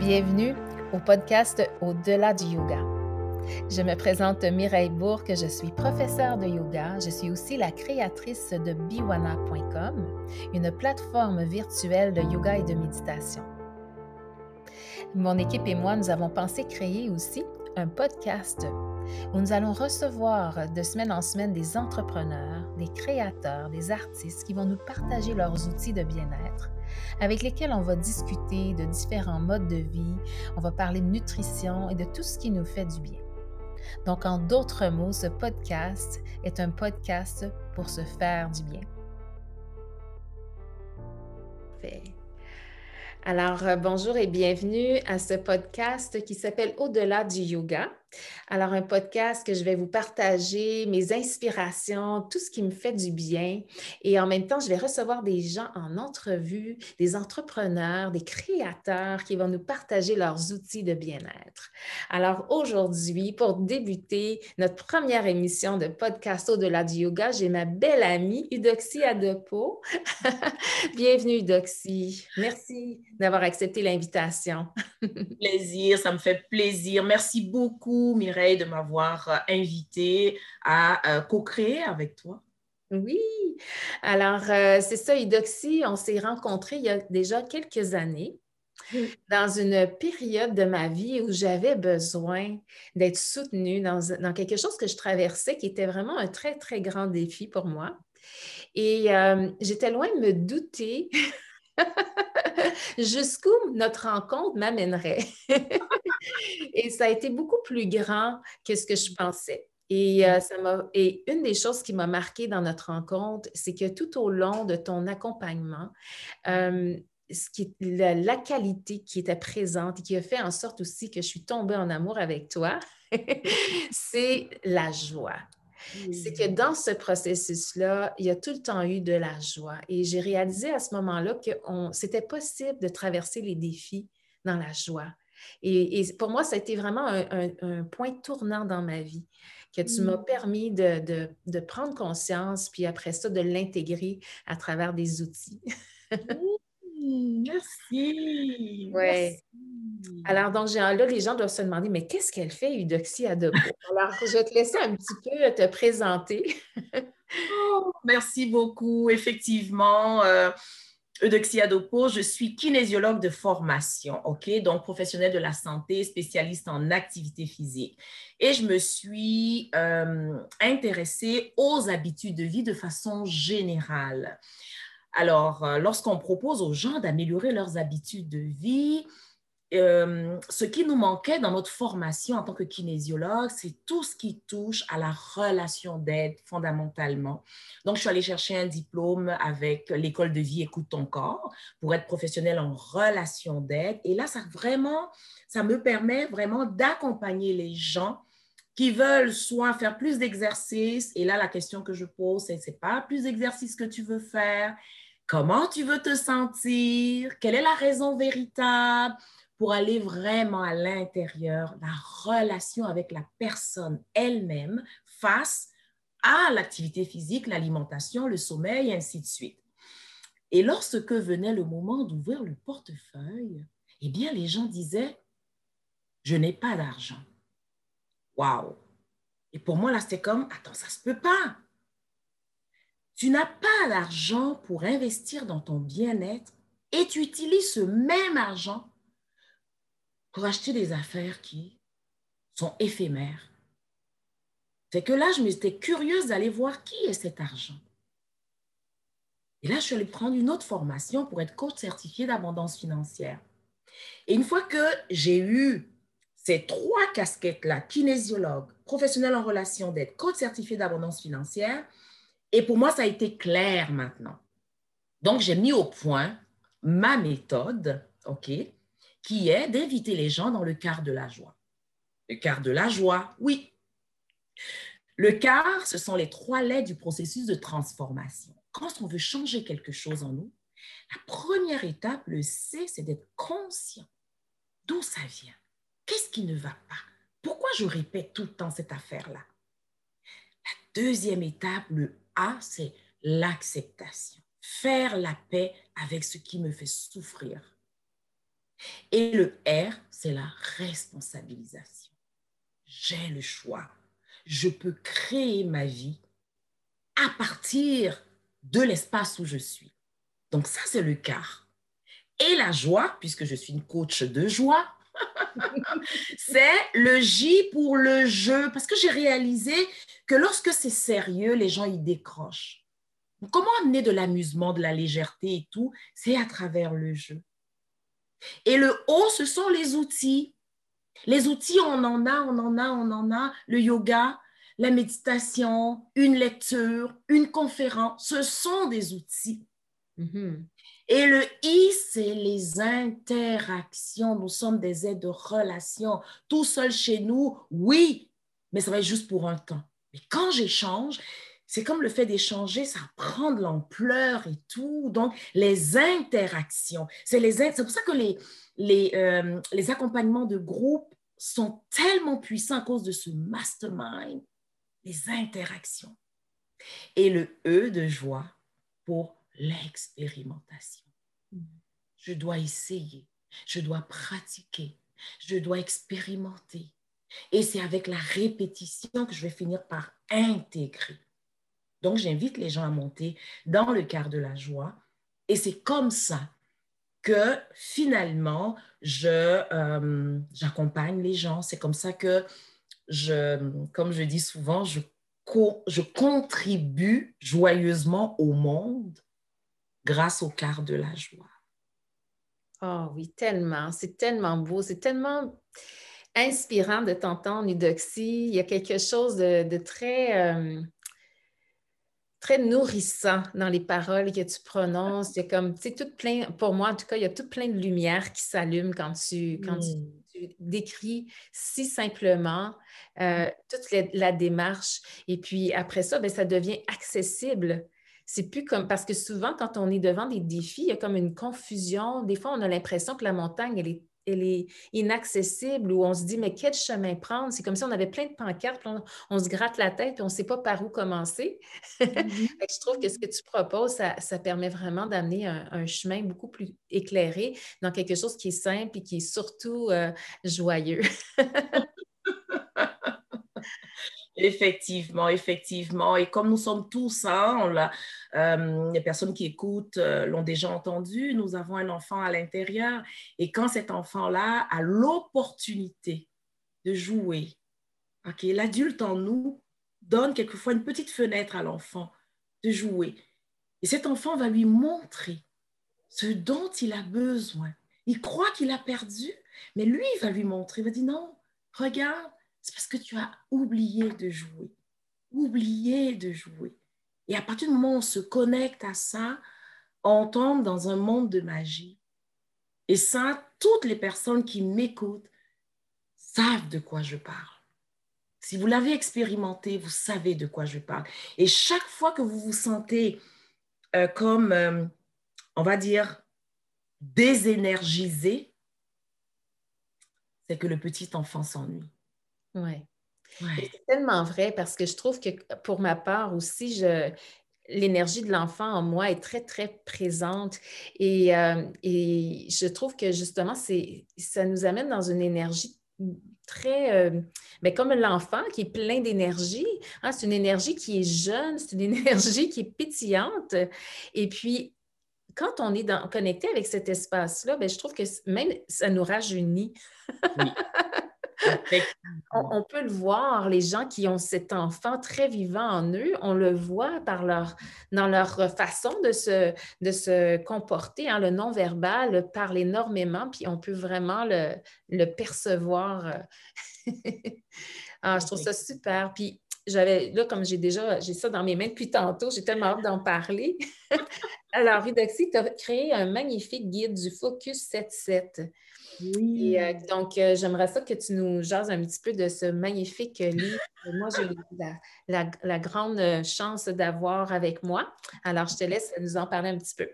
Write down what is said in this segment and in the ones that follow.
Bienvenue au podcast Au-delà du yoga. Je me présente Mireille Bourque, je suis professeure de yoga. Je suis aussi la créatrice de biwana.com, une plateforme virtuelle de yoga et de méditation. Mon équipe et moi, nous avons pensé créer aussi un podcast où nous allons recevoir de semaine en semaine des entrepreneurs, des créateurs, des artistes qui vont nous partager leurs outils de bien-être avec lesquels on va discuter de différents modes de vie, on va parler de nutrition et de tout ce qui nous fait du bien. Donc, en d'autres mots, ce podcast est un podcast pour se faire du bien. Alors, euh, bonjour et bienvenue à ce podcast qui s'appelle Au-delà du yoga. Alors, un podcast que je vais vous partager mes inspirations, tout ce qui me fait du bien. Et en même temps, je vais recevoir des gens en entrevue, des entrepreneurs, des créateurs qui vont nous partager leurs outils de bien-être. Alors, aujourd'hui, pour débuter notre première émission de podcast Au-delà du yoga, j'ai ma belle amie Eudoxie Adepo. Bienvenue, Eudoxie. Merci d'avoir accepté l'invitation. plaisir, ça me fait plaisir. Merci beaucoup Mireille, de m'avoir euh, invité à euh, co-créer avec toi. Oui, alors euh, c'est ça, Idoxy, on s'est rencontrés il y a déjà quelques années dans une période de ma vie où j'avais besoin d'être soutenue dans, dans, quelque chose que je traversais qui était vraiment un très, très grand défi pour moi. Et j'étais loin de me douter jusqu'où notre rencontre m'amènerait? et ça a été beaucoup plus grand que ce que je pensais. Et, euh, et une des choses qui m'a marqué dans notre rencontre, c'est que tout au long de ton accompagnement, euh, la, qualité qui était présente et qui a fait en sorte aussi que je suis tombée en amour avec toi, c'est la joie. C'est que dans ce processus-là, il y a tout le temps eu de la joie. Et j'ai réalisé à ce moment-là que c'était possible de traverser les défis dans la joie. Et, pour moi, ça a été vraiment un, point tournant dans ma vie, que tu m'as mm. permis de, prendre conscience, puis après ça, de l'intégrer à travers des outils. merci. Oui. Alors, donc, là, les gens doivent se demander, mais qu'est-ce qu'elle fait, Eudoxie Adopo? Alors, je vais te laisser un petit peu te présenter. oh, merci beaucoup. Effectivement, euh, Eudoxie Adopo, je suis kinésiologue de formation, OK? Donc, professionnelle de la santé, spécialiste en activité physique. Et je me suis euh, intéressée aux habitudes de vie de façon générale. Alors, euh, lorsqu'on propose aux gens d'améliorer leurs habitudes de vie, euh, ce qui nous manquait dans notre formation en tant que kinésiologue, c'est tout ce qui touche à la relation d'aide fondamentalement. Donc, je suis allée chercher un diplôme avec l'école de vie Écoute ton corps pour être professionnelle en relation d'aide. Et là, ça vraiment, ça me permet vraiment d'accompagner les gens qui veulent soit faire plus d'exercices. Et là, la question que je pose, c'est, c'est pas plus d'exercices que tu veux faire. Comment tu veux te sentir? Quelle est la raison véritable? pour aller vraiment à l'intérieur, la relation avec la personne elle-même face à l'activité physique, l'alimentation, le sommeil, et ainsi de suite? Et lorsque venait le moment d'ouvrir le portefeuille, eh bien, les gens disaient, je n'ai pas d'argent. Et pour moi, là, c'était comme, attends, ça se peut pas. Tu n'as pas d'argent pour investir dans ton bien-être et tu utilises ce même argent pour acheter des affaires qui sont éphémères. C'est que là, je m'étais curieuse d'aller voir qui est cet argent. Et là, je suis allée prendre une autre formation pour être coach certifié d'abondance financière. Et une fois que j'ai eu ces trois casquettes-là, kinésiologue, professionnel en relation d'aide, coach certifié d'abondance financière, et pour moi, ça a été clair maintenant. Donc, j'ai mis au point ma méthode, OK, qui est d'inviter les gens dans le quart de la joie. Le quart de la joie, oui. Le quart, ce sont les trois lettres du processus de transformation. Quand on veut changer quelque chose en nous, la première étape, le C, c'est d'être conscient d'où ça vient. Qu'est-ce qui ne va pas? Pourquoi je répète tout le temps cette affaire-là? La deuxième étape, le A, c'est l'acceptation. Faire la paix avec ce qui me fait souffrir. Et le R, c'est la responsabilisation. J'ai le choix. Je peux créer ma vie à partir de l'espace où je suis. Donc ça, c'est le quart. Et la joie, puisque je suis une coach de joie, c'est le J pour le jeu, parce que j'ai réalisé que lorsque c'est sérieux, les gens y décrochent. Comment amener de l'amusement, de la légèreté et tout? C'est à travers le jeu. Et le O, ce sont les outils. Les outils, on en a, on en a, on en a. Le yoga, la méditation, une lecture, une conférence, ce sont des outils. Mm-hmm. Et le I, c'est les interactions. Nous sommes des aides de relation. Tout seul chez nous, oui, mais ça va être juste pour un temps. Mais quand j'échange, c'est comme le fait d'échanger, ça prend de l'ampleur et tout. Donc, les interactions, c'est les, pour ça que les, les, euh, les accompagnements de groupe sont tellement puissants à cause de ce mastermind, les interactions. Et le E de joie pour l'expérimentation. Je dois essayer, je dois pratiquer, je dois expérimenter. Et c'est avec la répétition que je vais finir par intégrer. Donc, j'invite les gens à monter dans le quart de la joie. Et c'est comme ça que finalement, euh, j'accompagne les gens. C'est comme ça que je, comme je dis souvent, je, je contribue joyeusement au monde grâce au quart de la joie. Oh oui, tellement. C'est tellement beau. C'est tellement inspirant de t'entendre, Eudoxie. Il y a quelque chose de, très, euh, très nourrissant dans les paroles que tu prononces. Il y a comme, tu sais, tout plein, pour moi en tout cas, il y a tout plein de lumière qui s'allume quand tu, quand tu, mm. décris si simplement euh, toute la, démarche. Et puis après ça, ben, ça devient accessible c'est plus comme parce que souvent, quand on est devant des défis, il y a comme une confusion. Des fois, on a l'impression que la montagne, elle est, elle est inaccessible ou on se dit, mais quel chemin prendre? C'est comme si on avait plein de pancartes, on, se gratte la tête et on ne sait pas par où commencer. Mm-hmm. je trouve que ce que tu proposes, ça, permet vraiment d'amener un, chemin beaucoup plus éclairé dans quelque chose qui est simple et qui est surtout euh, joyeux. Effectivement, effectivement. Et comme nous sommes tous, hein, euh, les personnes qui écoutent euh, l'ont déjà entendu, nous avons un enfant à l'intérieur. Et quand cet enfant-là a l'opportunité de jouer, l'adulte en nous donne quelquefois une petite fenêtre à l'enfant de jouer. Et cet enfant va lui montrer ce dont il a besoin. Il croit qu'il a perdu, mais lui, il va lui montrer, il va dire non, regarde, c'est parce que tu as oublié de jouer. Oublié de jouer. Et à partir du moment où on se connecte à ça, on tombe dans un monde de magie. Et ça, toutes les personnes qui m'écoutent savent de quoi je parle. Si vous l'avez expérimenté, vous savez de quoi je parle. Et chaque fois que vous vous sentez euh, comme, euh, on va dire, désénergisé, c'est que le petit enfant s'ennuie. Oui. C'est tellement vrai parce que je trouve que pour ma part aussi, je, l'énergie de l'enfant en moi est très, très présente. Et, euh, et je trouve que justement, c'est, ça nous amène dans une énergie très, euh, mais comme l'enfant qui est plein d'énergie. Hein, c'est une énergie qui est jeune, c'est une énergie qui est pétillante. Et puis, quand on est dans, connecté avec cet espace-là, ben, je trouve que même ça nous rajeunit. Oui. on, peut le voir, les gens qui ont cet enfant très vivant en eux, on le voit par leur, dans leur façon de se, de se comporter. Hein, le non-verbal parle énormément, puis on peut vraiment le, le percevoir. ah, je trouve ça super. Puis j'avais, là, comme j'ai déjà, j'ai ça dans mes mains depuis tantôt, j'ai tellement hâte d'en parler. Alors, Ridoxy, tu as créé un magnifique guide du Focus 7-7. Oui. Et euh, donc, euh, j'aimerais ça que tu nous jases un petit peu de ce magnifique livre que moi, j'ai la, la, grande chance d'avoir avec moi. Alors, je te laisse nous en parler un petit peu.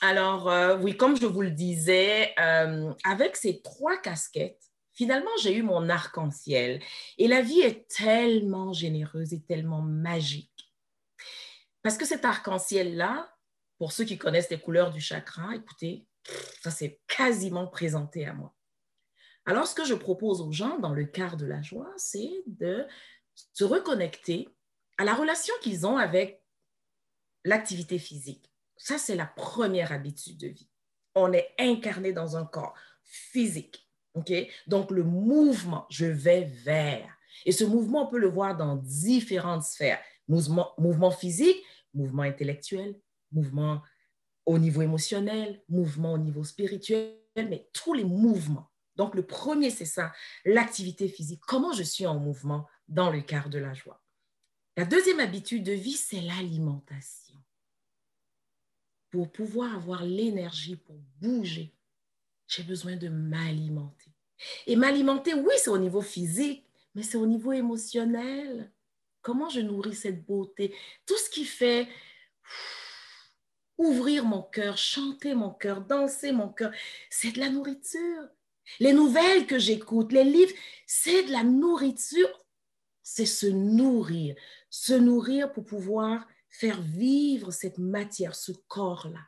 Alors, euh, oui, comme je vous le disais, avec ces trois casquettes, finalement, j'ai eu mon arc-en-ciel. Et la vie est tellement généreuse et tellement magique. Parce que cet arc-en-ciel-là, pour ceux qui connaissent les couleurs du chakra, écoutez, ça s'est quasiment présenté à moi. Alors, ce que je propose aux gens dans le quart de la joie, c'est de se reconnecter à la relation qu'ils ont avec l'activité physique. Ça, c'est la première habitude de vie. On est incarné dans un corps physique. OK? Donc, le mouvement, je vais vers. Et ce mouvement, on peut le voir dans différentes sphères. Mouvement, mouvement physique, mouvement intellectuel, mouvement au niveau émotionnel, mouvement au niveau spirituel, mais tous les mouvements. Donc, le premier, c'est ça, l'activité physique. Comment je suis en mouvement dans le quart de la joie? La deuxième habitude de vie, c'est l'alimentation. Pour pouvoir avoir l'énergie pour bouger, j'ai besoin de m'alimenter. Et m'alimenter, oui, c'est au niveau physique, mais c'est au niveau émotionnel. Comment je nourris cette beauté? Tout ce qui fait ouvrir mon cœur, chanter mon cœur, danser mon cœur, c'est de la nourriture. Les nouvelles que j'écoute, les livres, c'est de la nourriture. C'est se nourrir, se nourrir pour pouvoir faire vivre cette matière, ce corps-là.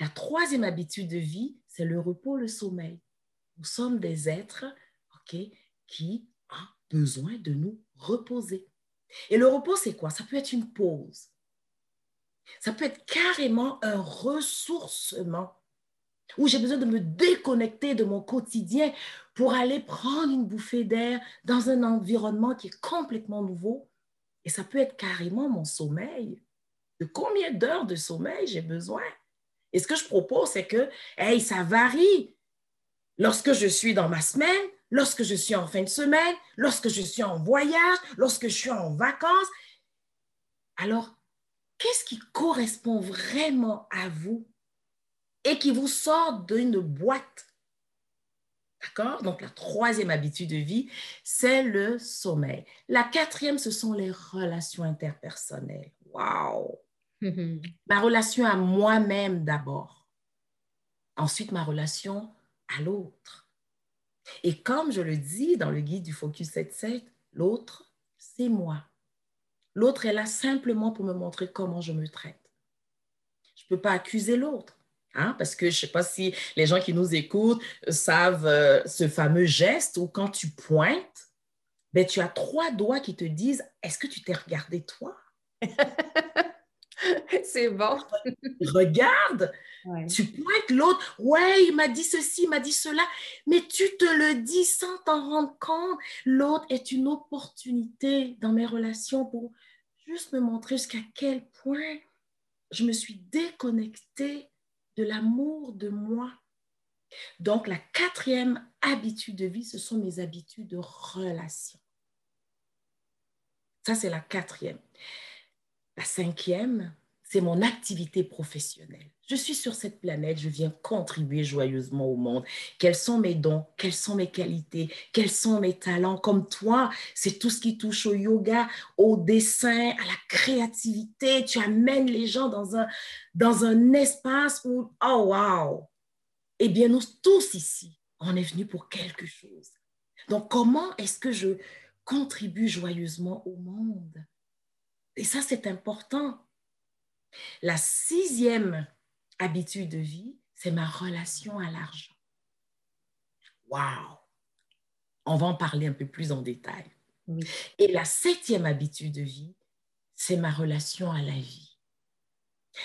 La troisième habitude de vie, c'est le repos, le sommeil. Nous sommes des êtres qui ont besoin de nous reposer. Et le repos, c'est quoi? Ça peut être une pause. Ça peut être carrément un ressourcement où j'ai besoin de me déconnecter de mon quotidien pour aller prendre une bouffée d'air dans un environnement qui est complètement nouveau. Et ça peut être carrément mon sommeil. De combien d'heures de sommeil j'ai besoin? Et ce que je propose, c'est que, hey, ça varie. Lorsque je suis dans ma semaine, lorsque je suis en fin de semaine, lorsque je suis en voyage, lorsque je suis en vacances. Alors, qu'est-ce qui correspond vraiment à vous et qui vous sort d'une boîte? D'accord? Donc, la troisième habitude de vie, c'est le sommeil. La quatrième, ce sont les relations interpersonnelles. Wow! ma relation à moi-même d'abord. Ensuite, ma relation à l'autre. Et comme je le dis dans le guide du Focus 7-7, l'autre, c'est moi. L'autre est là simplement pour me montrer comment je me traite. Je ne peux pas accuser l'autre. Hein, parce que je ne sais pas si les gens qui nous écoutent savent euh, ce fameux geste où quand tu pointes, ben, tu as trois doigts qui te disent Est-ce que tu t'es regardé toi? C'est bon. Regarde, tu pointes l'autre. Ouais, il m'a dit ceci, il m'a dit cela, mais tu te le dis sans t'en rendre compte. L'autre est une opportunité dans mes relations pour juste me montrer jusqu'à quel point je me suis déconnectée de l'amour de moi. Donc, la quatrième habitude de vie, ce sont mes habitudes de relation. Ça, c'est la quatrième. La cinquième, c'est mon activité professionnelle. Je suis sur cette planète, je viens contribuer joyeusement au monde. Quels sont mes dons? Quelles sont mes qualités? Quels sont mes talents? Comme toi, c'est tout ce qui touche au yoga, au dessin, à la créativité. Tu amènes les gens dans un, dans un espace où, oh wow! Eh bien, nous tous ici, on est venus pour quelque chose. Donc, comment est-ce que je contribue joyeusement au monde? Et ça, c'est important. La sixième habitude de vie, c'est ma relation à l'argent. Wow! On va en parler un peu plus en détail. Et la septième habitude de vie, c'est ma relation à la vie.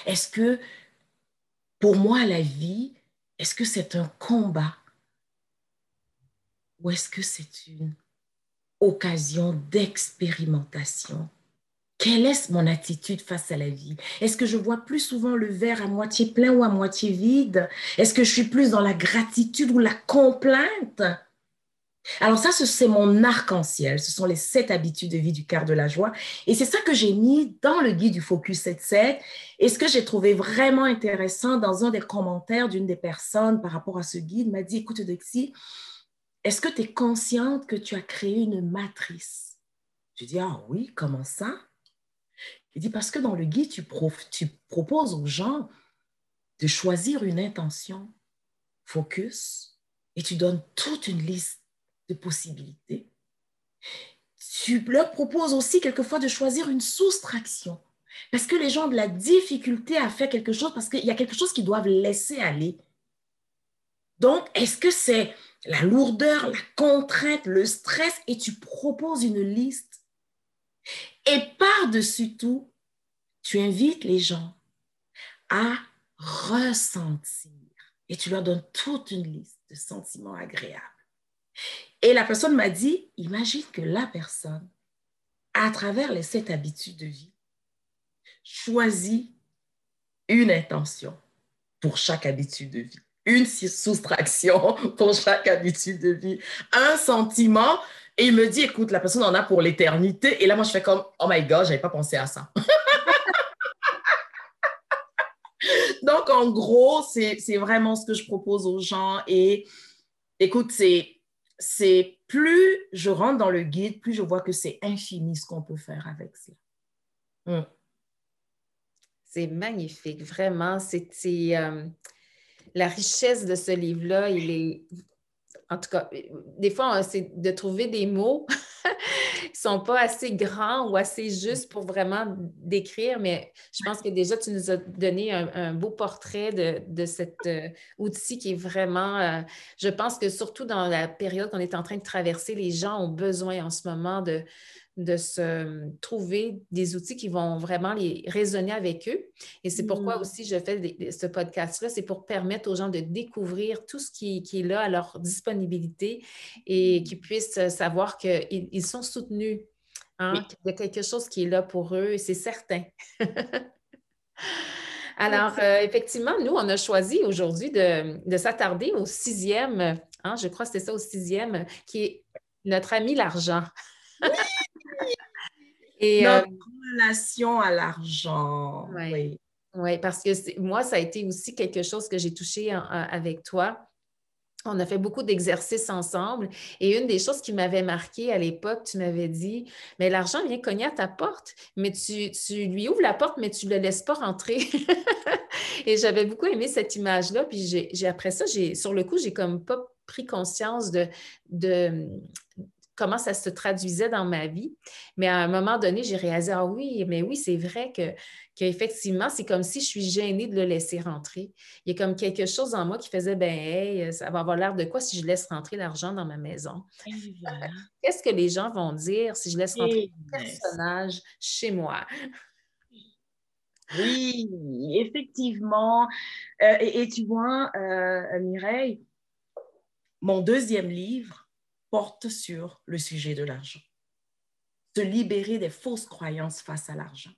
Est-ce que pour moi, la vie, est-ce que c'est un combat? Ou est-ce que c'est une occasion d'expérimentation? Quelle est mon attitude face à la vie? Est-ce que je vois plus souvent le verre à moitié plein ou à moitié vide? Est-ce que je suis plus dans la gratitude ou la complainte? Alors ça, c'est mon arc-en-ciel. Ce sont les sept habitudes de vie du quart de la joie. Et c'est ça que j'ai mis dans le guide du Focus 7-7. Et ce que j'ai trouvé vraiment intéressant dans un des commentaires d'une des personnes par rapport à ce guide m'a dit, écoute Dexy, est-ce que tu es consciente que tu as créé une matrice? Je dis, ah oui, comment ça? Il dit parce que dans le guide, tu, proposes aux gens de choisir une intention, focus, et tu donnes toute une liste de possibilités. Tu leur proposes aussi quelquefois de choisir une soustraction. Parce que les gens ont de la difficulté à faire quelque chose parce qu'il y a quelque chose qu'ils doivent laisser aller. Donc, est-ce que c'est la lourdeur, la contrainte, le stress et tu proposes une liste? Et par-dessus tout, tu invites les gens à ressentir et tu leur donnes toute une liste de sentiments agréables. Et la personne m'a dit, imagine que la personne, à travers les sept habitudes de vie, choisit une intention pour chaque habitude de vie, une soustraction pour chaque habitude de vie, un sentiment. Et il me dit, écoute, la personne en a pour l'éternité. Et là, moi, je fais comme, oh my God, je n'avais pas pensé à ça. Donc, en gros, c'est vraiment ce que je propose aux gens. Et écoute, c'est plus je rentre dans le guide, plus je vois que c'est infini ce qu'on peut faire avec ça. Hmm. C'est magnifique, vraiment. C'est euh, la richesse de ce livre-là. Il est, en tout cas, des fois, c'est de trouver des mots ne sont pas assez grands ou assez justes pour vraiment décrire, mais je pense que déjà, tu nous as donné un, beau portrait de, de cet euh, outil qui est vraiment, euh, je pense que surtout dans la période qu'on est en train de traverser, les gens ont besoin en ce moment de, de se trouver des outils qui vont vraiment les résonner avec eux. Et c'est pourquoi mm. aussi je fais ce podcast-là, c'est pour permettre aux gens de découvrir tout ce qui, est là à leur disponibilité et mm. qu'ils puissent savoir qu'ils ils sont soutenus. Hein, Il y a quelque chose qui est là pour eux, c'est certain. Alors, euh, effectivement, nous, on a choisi aujourd'hui de, s'attarder au sixième, hein, je crois que c'était ça au sixième, qui est notre ami l'argent. Et, Notre euh, relation à l'argent. Oui. oui. parce que moi, ça a été aussi quelque chose que j'ai touché avec toi. On a fait beaucoup d'exercices ensemble. Et une des choses qui m'avait marqué à l'époque, tu m'avais dit, mais l'argent vient cogner à ta porte, mais tu, tu, lui ouvres la porte, mais tu ne le laisses pas rentrer. et j'avais beaucoup aimé cette image-là. Puis j'ai, après ça, j'ai, sur le coup, j'ai comme pas pris conscience de, de, comment ça se traduisait dans ma vie. Mais à un moment donné, j'ai réalisé, ah oui, mais oui, c'est vrai que qu'effectivement, c'est comme si je suis gênée de le laisser rentrer. Il y a comme quelque chose en moi qui faisait, ben, hey, ça va avoir l'air de quoi si je laisse rentrer l'argent dans ma maison? Qu'est-ce que les gens vont dire si je laisse rentrer un personnage chez moi? Oui, effectivement. Euh, et, tu vois, euh, Mireille, mon deuxième livre, porte sur le sujet de l'argent. Se libérer des fausses croyances face à l'argent.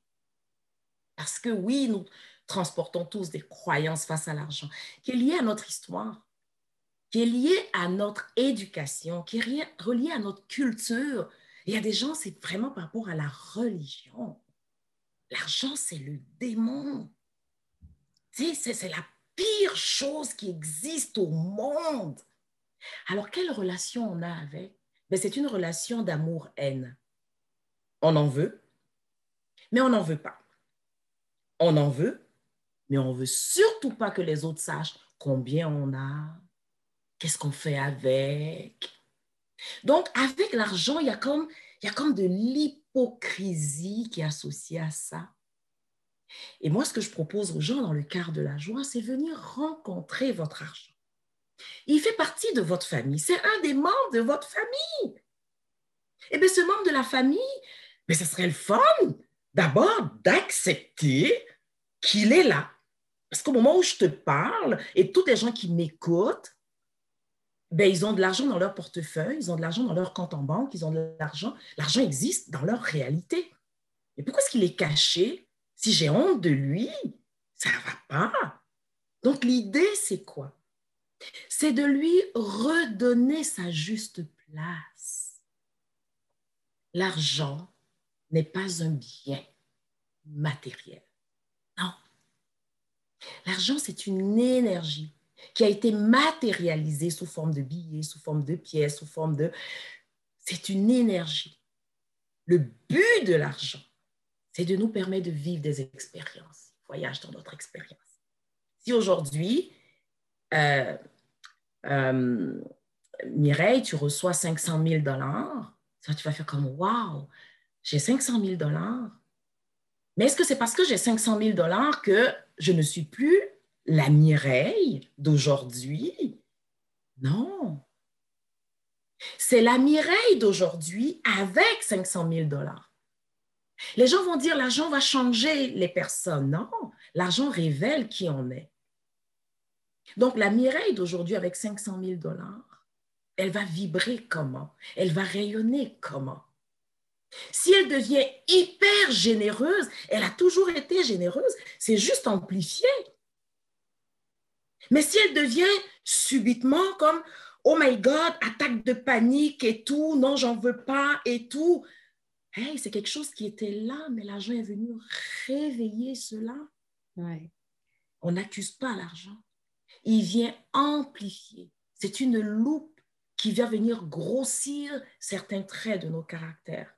Parce que oui, nous transportons tous des croyances face à l'argent, qui est liée à notre histoire, qui est liée à notre éducation, qui est reliée à notre culture. Il y a des gens, c'est vraiment par rapport à la religion. L'argent, c'est le démon. C'est la pire chose qui existe au monde. Alors, quelle relation on a avec? Ben, C'est une relation d'amour-haine. On en veut, mais on n'en veut pas. On en veut, mais on veut surtout pas que les autres sachent combien on a, qu'est-ce qu'on fait avec. Donc, avec l'argent, il y a comme, y a comme de l'hypocrisie qui est associée à ça. Et moi, ce que je propose aux gens dans le quart de la joie, c'est venir rencontrer votre argent. Il fait partie de votre famille. C'est un des membres de votre famille. Et eh bien, ce membre de la famille, mais ce serait le fun d'abord d'accepter qu'il est là. Parce qu'au moment où je te parle, et tous les gens qui m'écoutent, ben, ils ont de l'argent dans leur portefeuille, ils ont de l'argent dans leur compte en banque, ils ont de l'argent. L'argent existe dans leur réalité. Et pourquoi est-ce qu'il est caché? Si j'ai honte de lui, ça ne va pas. Donc, l'idée, c'est quoi? C'est de lui redonner sa juste place. L'argent n'est pas un bien matériel. Non. L'argent, c'est une énergie qui a été matérialisée sous forme de billets, sous forme de pièces, sous forme de... C'est une énergie. Le but de l'argent, c'est de nous permettre de vivre des expériences, voyage dans notre expérience. Si aujourd'hui, euh, euh, Mireille, tu reçois 500 000 dollars, tu vas faire comme, wow, j'ai 500 000 dollars. Mais est-ce que c'est parce que j'ai 500 000 dollars que je ne suis plus la Mireille d'aujourd'hui? Non. C'est la Mireille d'aujourd'hui avec 500 000 dollars. Les gens vont dire l'argent va changer les personnes. Non, l'argent révèle qui on est. Donc, la Mireille d'aujourd'hui avec 500 000 dollars, elle va vibrer comment? Elle va rayonner comment? Si elle devient hyper généreuse, elle a toujours été généreuse, c'est juste amplifié. Mais si elle devient subitement comme, oh my God, attaque de panique et tout, non, j'en veux pas et tout, hey, c'est quelque chose qui était là, mais l'argent est venu réveiller cela. On n'accuse pas l'argent. Il vient amplifier. C'est une loupe qui vient venir grossir certains traits de nos caractères.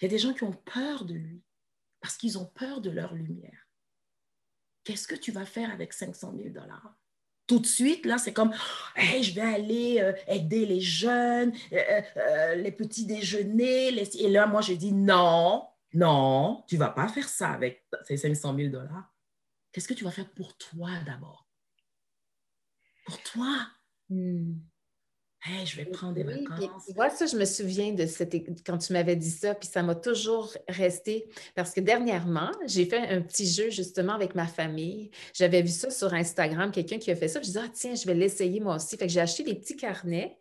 Il y a des gens qui ont peur de lui parce qu'ils ont peur de leur lumière. Qu'est-ce que tu vas faire avec 500 000 dollars? Tout de suite, là, c'est comme, hey, je vais aller euh, aider les jeunes, euh, euh, les petits déjeuners. Et là, moi, je dis, non, non, tu ne vas pas faire ça avec ces 500 000 dollars. Qu'est-ce que tu vas faire pour toi d'abord? Pour toi. Hmm je vais prendre des vacances. tu vois, ça, je me souviens de cette, quand tu m'avais dit ça, puis ça m'a toujours resté. Parce que dernièrement, j'ai fait un petit jeu justement avec ma famille. J'avais vu ça sur Instagram, quelqu'un qui a fait ça. je disais, ah, tiens, je vais l'essayer moi aussi. Fait que j'ai acheté des petits carnets.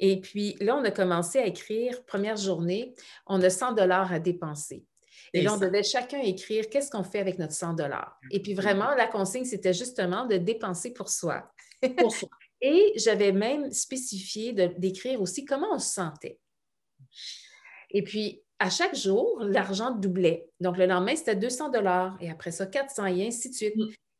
Et puis là, on a commencé à écrire, première journée, on a 100 dollars à dépenser. Et là, on devait chacun écrire qu'est-ce qu'on fait avec notre 100 dollars? Et puis vraiment, la consigne, c'était justement de dépenser pour soi. Et j'avais même spécifié d'écrire aussi comment on se sentait. Et puis, à chaque jour, l'argent doublait. Donc, le lendemain, c'était 200 dollars et après ça, 400 et ainsi de suite.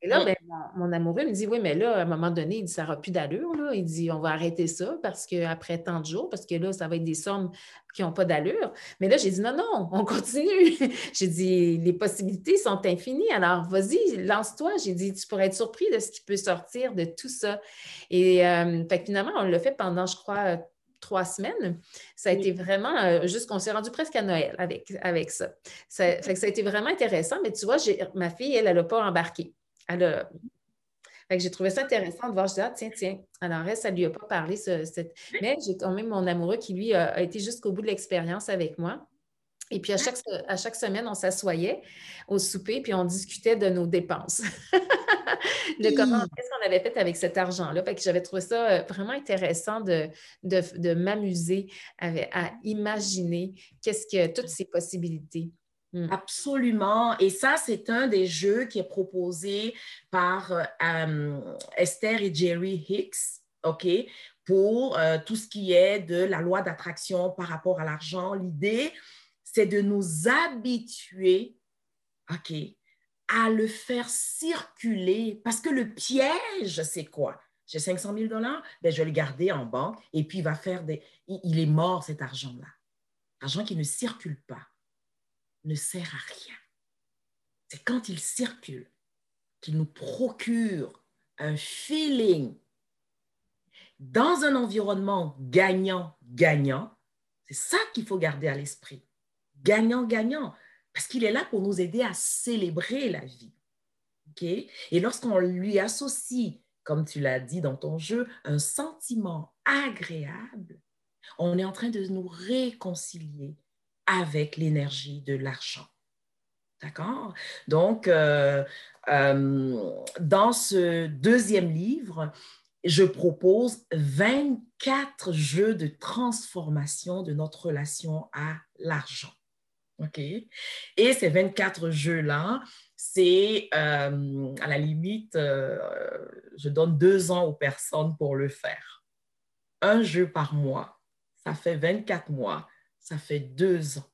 Et là, ben, mon, amoureux me dit Oui, mais là, à un moment donné, il dit Ça n'aura plus d'allure. Là. Il dit On va arrêter ça parce qu'après tant de jours, parce que là, ça va être des sommes qui n'ont pas d'allure. Mais là, j'ai dit Non, non, on continue. j'ai dit Les possibilités sont infinies. Alors, vas-y, lance-toi. J'ai dit Tu pourrais être surpris de ce qui peut sortir de tout ça. Et euh, finalement, on l'a fait pendant, je crois, trois semaines. Ça a été vraiment, euh, juste qu'on s'est rendu presque à Noël avec, avec ça. Ça, fait que ça a été vraiment intéressant, mais tu vois, ma fille, elle, elle n'a pas embarqué. Elle j'ai trouvé ça intéressant de voir, je dis, ah, tiens, tiens. Alors, elle, ça ne lui a pas parlé. Mais j'ai quand même mon amoureux qui, lui, a, été jusqu'au bout de l'expérience avec moi. Et puis, à chaque, à chaque semaine, on s'assoyait au souper, puis on discutait de nos dépenses. de comment, qu'est-ce qu'on avait fait avec cet argent-là. Fait que j'avais trouvé ça euh, vraiment intéressant de, de, m'amuser à imaginer qu'est-ce que toutes ces possibilités. Mm. Absolument. Et ça, c'est un des jeux qui est proposé par euh, Esther et Jerry Hicks, OK, pour euh, tout ce qui est de la loi d'attraction par rapport à l'argent. L'idée, c'est de nous habituer, OK, à le faire circuler parce que le piège, c'est quoi? J'ai 500 000 dollars, ben, je vais le garder en banque et puis il va faire des... Il est mort, cet argent-là. Argent qui ne circule pas ne sert à rien. C'est quand il circule qu'il nous procure un feeling dans un environnement gagnant-gagnant. C'est ça qu'il faut garder à l'esprit. Gagnant-gagnant, parce qu'il est là pour nous aider à célébrer la vie. Et lorsqu'on lui associe, comme tu l'as dit dans ton jeu, un sentiment agréable, on est en train de nous réconcilier avec l'énergie de l'argent. D'accord? Donc, euh, euh, dans ce deuxième livre, je propose 24 jeux de transformation de notre relation à l'argent. OK? Et ces 24 jeux-là, c'est euh, à la limite, je donne deux ans aux personnes pour le faire. Un jeu par mois, ça fait 24 mois ça fait deux ans.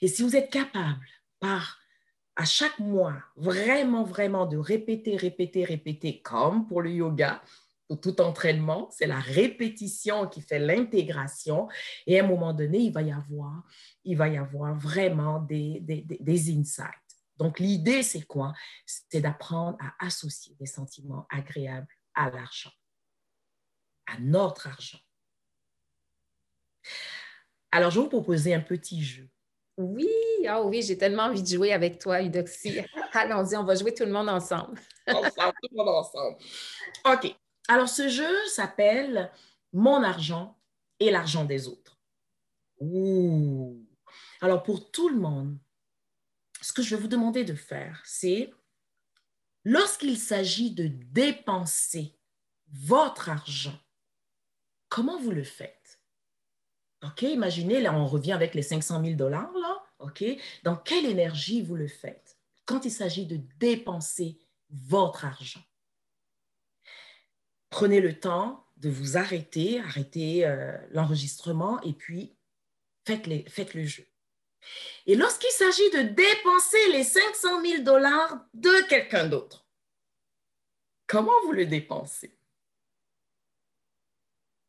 Et si vous êtes capable, par à chaque mois, vraiment, vraiment de répéter, répéter, répéter, comme pour le yoga, pour tout entraînement, c'est la répétition qui fait l'intégration. Et à un moment donné, il va y avoir, il va y avoir vraiment des, des, des insights. Donc, l'idée, c'est quoi? C'est d'apprendre à associer des sentiments agréables à l'argent, à notre argent. Alors, je vais vous proposer un petit jeu. Oui, oh oui, j'ai tellement envie de jouer avec toi, Eudoxie. Allons-y, on va jouer tout le monde ensemble. ensemble, tout le monde ensemble. OK. Alors, ce jeu s'appelle mon argent et l'argent des autres. Alors pour tout le monde, ce que je vais vous demander de faire, c'est lorsqu'il s'agit de dépenser votre argent, comment vous le faites? OK, imaginez, là, on revient avec les 500 000 dollars, là. OK, dans quelle énergie vous le faites quand il s'agit de dépenser votre argent? Prenez le temps de vous arrêter, arrêtez euh, l'enregistrement et puis faites, faites le jeu. Et lorsqu'il s'agit de dépenser les 500 000 dollars de quelqu'un d'autre, comment vous le dépensez?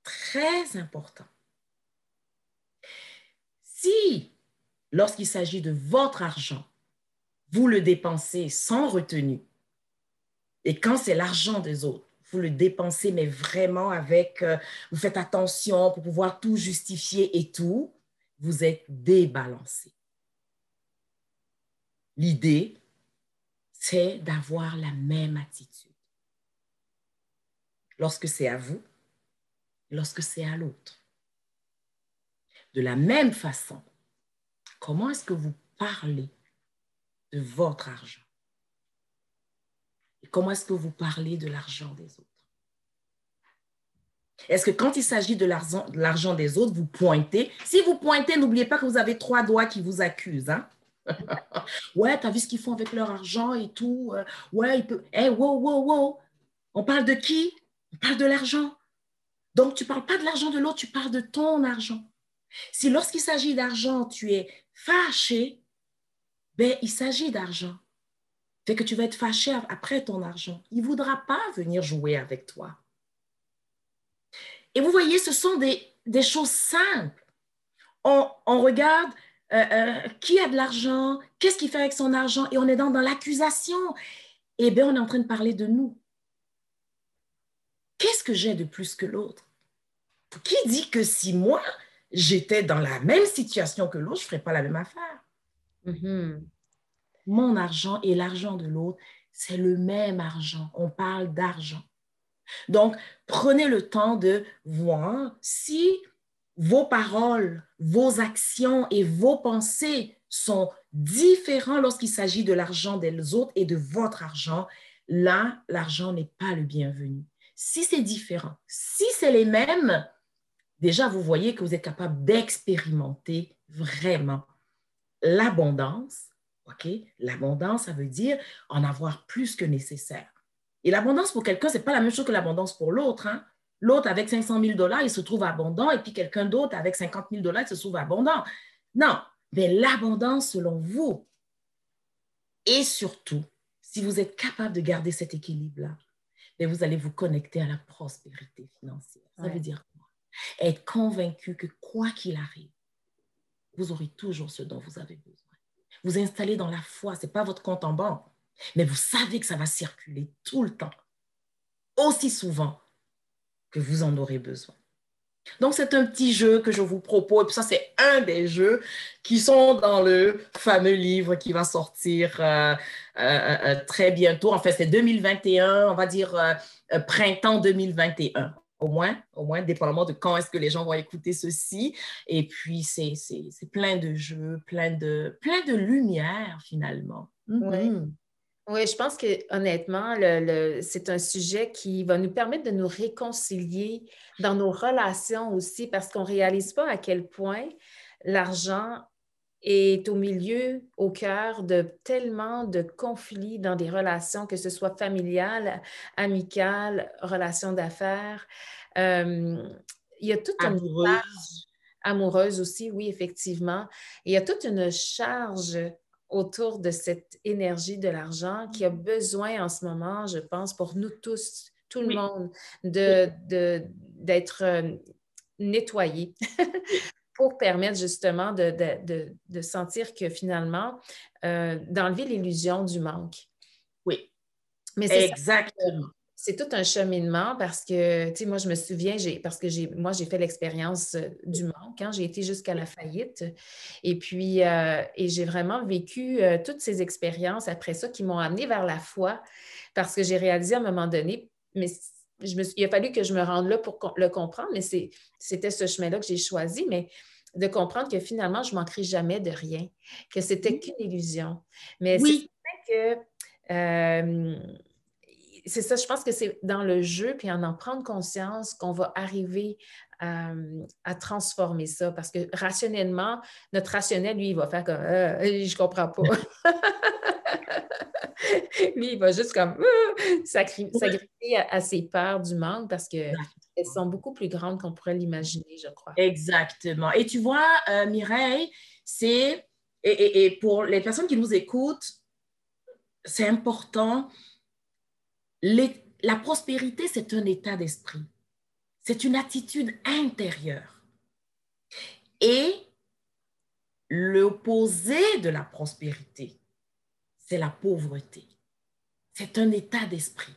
Très important. Si, lorsqu'il s'agit de votre argent, vous le dépensez sans retenue, et quand c'est l'argent des autres, vous le dépensez, mais vraiment avec, euh, vous faites attention pour pouvoir tout justifier et tout, vous êtes débalancé. L'idée, c'est d'avoir la même attitude. Lorsque c'est à vous, lorsque c'est à l'autre. De la même façon, comment est-ce que vous parlez de votre argent? Et comment est-ce que vous parlez de l'argent des autres? Est-ce que quand il s'agit de l'argent des autres, vous pointez? Si vous pointez, n'oubliez pas que vous avez trois doigts qui vous accusent. Hein? ouais, tu as vu ce qu'ils font avec leur argent et tout. Euh, ouais, il peut. Hé, hey, wow, wow, wow. On parle de qui? On parle de l'argent. Donc, tu ne parles pas de l'argent de l'autre, tu parles de ton argent. Si lorsqu'il s'agit d'argent, tu es fâché, ben, il s'agit d'argent. Fait que tu vas être fâché après ton argent. Il ne voudra pas venir jouer avec toi. Et vous voyez, ce sont des, choses simples. On, regarde euh, euh, qui a de l'argent, qu'est-ce qu'il fait avec son argent, et on est dans, dans l'accusation. Eh bien, on est en train de parler de nous. Qu'est-ce que j'ai de plus que l'autre? Qui dit que si moi, j'étais dans la même situation que l'autre, je ne ferais pas la même affaire? Mm-hmm. Mon argent et l'argent de l'autre, c'est le même argent. On parle d'argent. Donc, prenez le temps de voir si vos paroles, vos actions et vos pensées sont différents lorsqu'il s'agit de l'argent des autres et de votre argent. Là, l'argent n'est pas le bienvenu. Si c'est différent, si c'est les mêmes, déjà, vous voyez que vous êtes capable d'expérimenter vraiment l'abondance. OK? L'abondance, ça veut dire en avoir plus que nécessaire. Et l'abondance pour quelqu'un, ce n'est pas la même chose que l'abondance pour l'autre. Hein? L'autre, avec 500 000 dollars, il se trouve abondant, et puis quelqu'un d'autre, avec 50 000 dollars, il se trouve abondant. Non, mais l'abondance selon vous. Et surtout, si vous êtes capable de garder cet équilibre-là, vous allez vous connecter à la prospérité financière. Ça veut dire quoi? Être convaincu que quoi qu'il arrive, vous aurez toujours ce dont vous avez besoin. Vous installez dans la foi, ce n'est pas votre compte en banque. Mais vous savez que ça va circuler tout le temps, aussi souvent que vous en aurez besoin. Donc, c'est un petit jeu que je vous propose. Et ça, c'est un des jeux qui sont dans le fameux livre qui va sortir euh, euh, euh, très bientôt. En fait, c'est 2021, on va dire printemps 2021 au moins, au moins, dépendamment de quand est-ce que les gens vont écouter ceci. Et puis, c'est plein de jeux, plein de, plein de lumière, finalement. Mm-hmm. Oui, je pense que honnêtement, le, c'est un sujet qui va nous permettre de nous réconcilier dans nos relations aussi, parce qu'on ne réalise pas à quel point l'argent est au milieu, au cœur de tellement de conflits dans des relations, que ce soit familiales, amicales, relations d'affaires. Euh, il y a toute une charge amoureuse aussi, oui, effectivement. Il y a toute une charge autour de cette énergie de l'argent qui a besoin en ce moment, je pense, pour nous tous, tout le monde, d'être de, d'être nettoyé pour permettre justement de, de sentir que finalement, euh, d'enlever l'illusion du manque. Oui. Mais Exactement c'est tout un cheminement parce que, tu sais, moi, je me souviens, parce que j'ai, moi, j'ai fait l'expérience euh, du manque. Hein, j'ai été jusqu'à la faillite. Et puis, euh, et j'ai vraiment vécu euh, toutes ces expériences après ça qui m'ont amené vers la foi parce que j'ai réalisé à un moment donné, mais je me il a fallu que je me rende là pour le comprendre, mais c'était ce chemin-là que j'ai choisi. Mais de comprendre que finalement, je ne manquerai jamais de rien, que c'était qu'une illusion. Mais oui. c'est que euh, c'est ça, je pense que c'est dans le jeu, puis en en prendre conscience qu'on va arriver à, transformer ça. Parce que rationnellement, notre rationnel, lui, il va faire comme euh, je comprends pas. lui, il va juste comme euh, s'agripper à, ses peurs du manque parce qu'elles sont beaucoup plus grandes qu'on pourrait l'imaginer, je crois. Exactement. Et tu vois, euh, Mireille, c'est, et, et, pour les personnes qui nous écoutent, c'est important. La prospérité, c'est un état d'esprit. C'est une attitude intérieure. Et l'opposé de la prospérité, c'est la pauvreté. C'est un état d'esprit.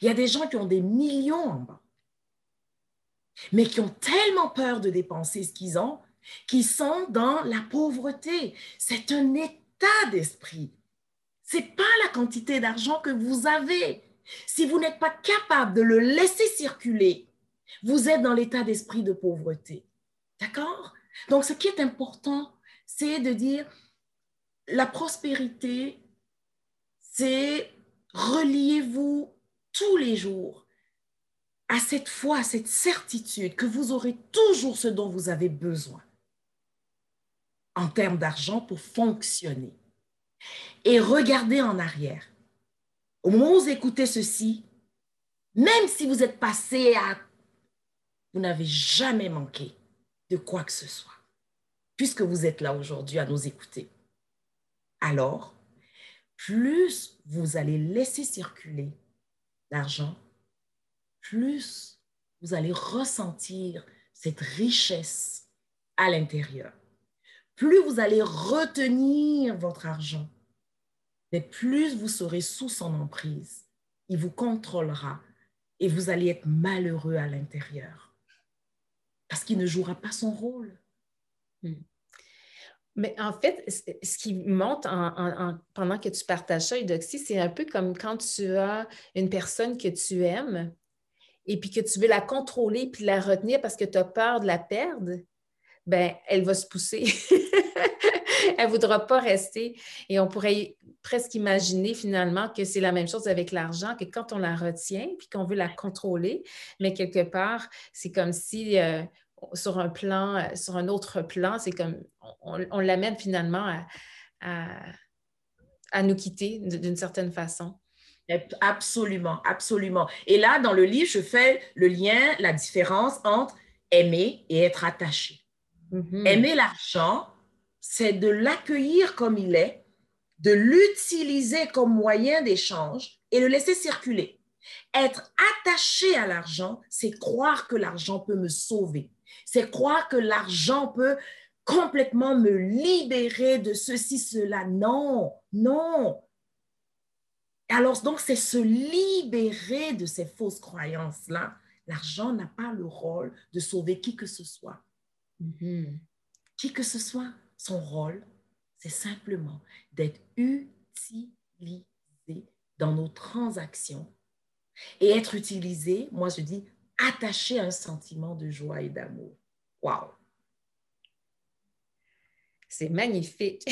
Il y a des gens qui ont des millions en bas, mais qui ont tellement peur de dépenser ce qu'ils ont, qu'ils sont dans la pauvreté. C'est un état d'esprit. Ce n'est pas la quantité d'argent que vous avez. Si vous n'êtes pas capable de le laisser circuler, vous êtes dans l'état d'esprit de pauvreté. D'accord? Donc, ce qui est important, c'est de dire la prospérité, c'est reliez-vous tous les jours à cette foi, à cette certitude que vous aurez toujours ce dont vous avez besoin en termes d'argent pour fonctionner. Et regardez en arrière. Au moment où vous écoutez ceci, même si vous êtes passé à... Vous n'avez jamais manqué de quoi que ce soit, puisque vous êtes là aujourd'hui à nous écouter. Alors, plus vous allez laisser circuler l'argent, plus vous allez ressentir cette richesse à l'intérieur. Plus vous allez retenir votre argent, mais plus vous serez sous son emprise. Il vous contrôlera et vous allez être malheureux à l'intérieur parce qu'il ne jouera pas son rôle. Hmm. Mais en fait, ce qui monte pendant que tu partages ça, Eudoxie, c'est un peu comme quand tu as une personne que tu aimes et puis que tu veux la contrôler puis la retenir parce que tu as peur de la perdre, ben elle va se pousser. elle ne voudra pas rester. Et on pourrait presque imaginer finalement que c'est la même chose avec l'argent, que quand on la retient puis qu'on veut la contrôler, mais quelque part, c'est comme si euh, sur un plan, euh, sur un autre plan, c'est comme on, l'amène finalement à, nous quitter d'une certaine façon. Absolument, absolument. Et là, dans le livre, je fais le lien, la différence entre aimer et être attaché. Mm-hmm. Aimer l'argent, c'est de l'accueillir comme il est, de l'utiliser comme moyen d'échange et le laisser circuler. Être attaché à l'argent, c'est croire que l'argent peut me sauver c'est croire que l'argent peut complètement me libérer de ceci, cela. Non, non. Alors, donc, c'est se libérer de ces fausses croyances-là. L'argent n'a pas le rôle de sauver qui que ce soit. Mm-hmm. Qui que ce soit, son rôle, c'est simplement d'être utilisé dans nos transactions. Et être utilisé, moi je dis, attaché à un sentiment de joie et d'amour. Wow! C'est magnifique.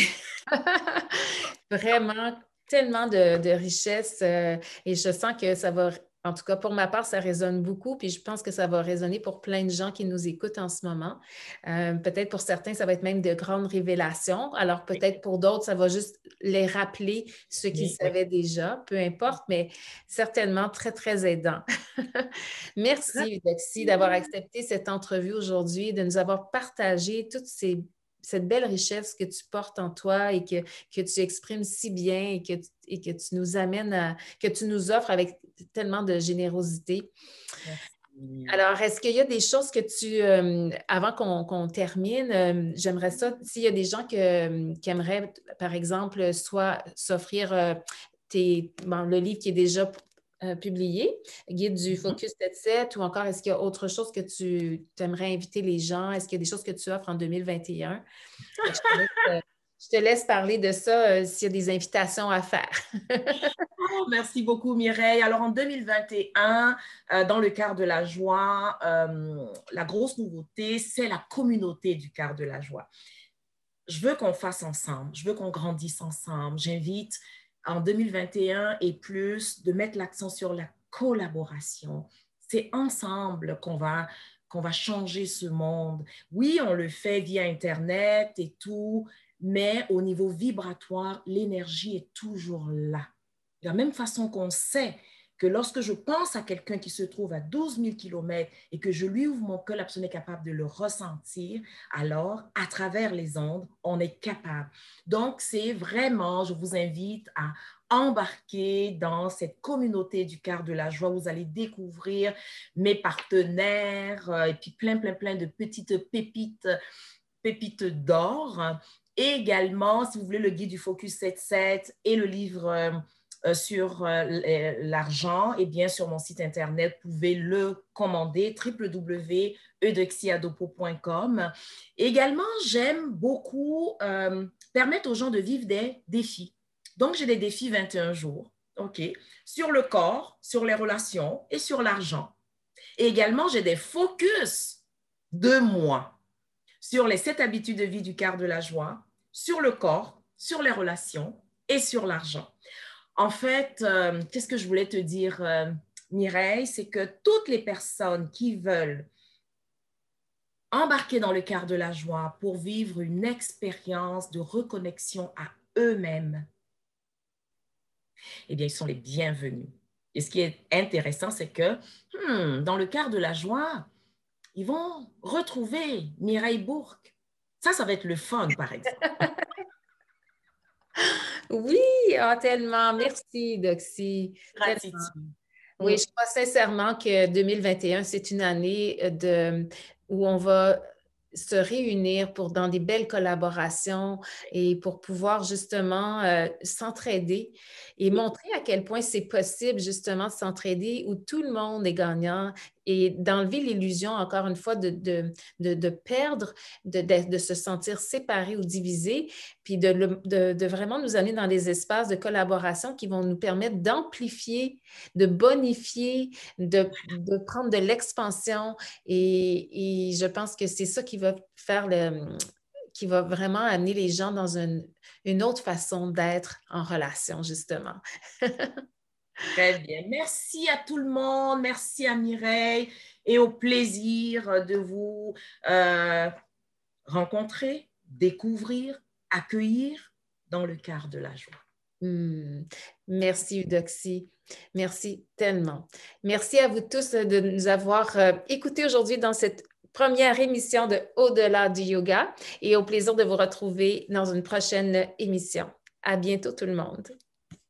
Vraiment, tellement de, de richesse euh, et je sens que ça va en tout cas, pour ma part, ça résonne beaucoup, puis je pense que ça va résonner pour plein de gens qui nous écoutent en ce moment. Euh, peut-être pour certains, ça va être même de grandes révélations. Alors peut-être pour d'autres, ça va juste les rappeler ce qu'ils savaient déjà, peu importe, mais certainement très, très aidant. Merci, d'avoir accepté cette entrevue aujourd'hui, de nous avoir partagé toutes ces cette belle richesse que tu portes en toi et que, que tu exprimes si bien et que, et que tu nous amènes à, que tu nous offres avec tellement de générosité. Alors, est-ce qu'il y a des choses que tu, euh, avant qu'on termine, euh, j'aimerais ça, s'il y a des gens que, qui aimeraient, par exemple, soit s'offrir euh, le livre qui est déjà euh, publié, Guide du mm-hmm. Focus Tête 7, ou encore est-ce qu'il y a autre chose que tu aimerais inviter les gens? Est-ce qu'il y a des choses que tu offres en 2021? je te laisse parler de ça euh, s'il y a des invitations à faire. Oh, merci beaucoup, Mireille. Alors, en 2021, euh, dans le quart de la joie, euh, la grosse nouveauté, c'est la communauté du quart de la joie. Je veux qu'on fasse ensemble, je veux qu'on grandisse ensemble. J'invite en 2021 et plus de mettre l'accent sur la collaboration. C'est ensemble qu'on va qu'on va changer ce monde. Oui, on le fait via Internet et tout, mais au niveau vibratoire, l'énergie est toujours là. De la même façon qu'on sait que lorsque je pense à quelqu'un qui se trouve à 12 000 km et que je lui ouvre mon cœur, la est capable de le ressentir, alors à travers les ondes, on est capable. Donc, c'est vraiment, je vous invite à embarquer dans cette communauté du quart de la joie. Vous allez découvrir mes partenaires euh, et puis plein, plein, plein de petites pépites, pépites d'or. Et également, si vous voulez, le guide du Focus 7.7 et le livre euh, sur euh, l'argent, et bien sur mon site internet, vous pouvez le commander www.eudoxiadopo.com. Également, j'aime beaucoup permettre aux gens de vivre des défis. Donc, j'ai des défis 21 jours, OK, sur le corps, sur les relations et sur l'argent. Et également, j'ai des focus de mois sur les sept habitudes de vie du quart de la joie, sur le corps, sur les relations et sur l'argent. En fait, euh, qu'est-ce que je voulais te dire, euh, Mireille, c'est que toutes les personnes qui veulent embarquer dans le quart de la joie pour vivre une expérience de reconnexion à eux-mêmes, eh bien, ils sont les bienvenus. Et ce qui est intéressant, c'est que hmm, dans le quart de la joie, ils vont retrouver Mireille Bourque, ça, ça va être le fun, par exemple. oui, oh, tellement. Merci, Doxy. Gratitude. Oui, je crois sincèrement que 2021, c'est une année de, où on va se réunir pour dans des belles collaborations et pour pouvoir justement euh, s'entraider et montrer à quel point c'est possible justement de s'entraider où tout le monde est gagnant et d'enlever l'illusion, encore une fois, de, de, de, perdre, de, se sentir séparé ou divisé, puis de, vraiment nous amener dans des espaces de collaboration qui vont nous permettre d'amplifier, de bonifier, de, prendre de l'expansion. Et, et, je pense que c'est ça qui va faire le qui va vraiment amener les gens dans une, une autre façon d'être en relation, justement. Très bien. Merci à tout le monde. Merci à Mireille et au plaisir de vous euh, rencontrer, découvrir, accueillir dans le quart de la joie. Hmm. Merci, Eudoxie. Merci tellement. Merci à vous tous de nous avoir euh, écoutés aujourd'hui dans cette première émission de Au-delà du yoga et au plaisir de vous retrouver dans une prochaine émission. À bientôt tout le monde.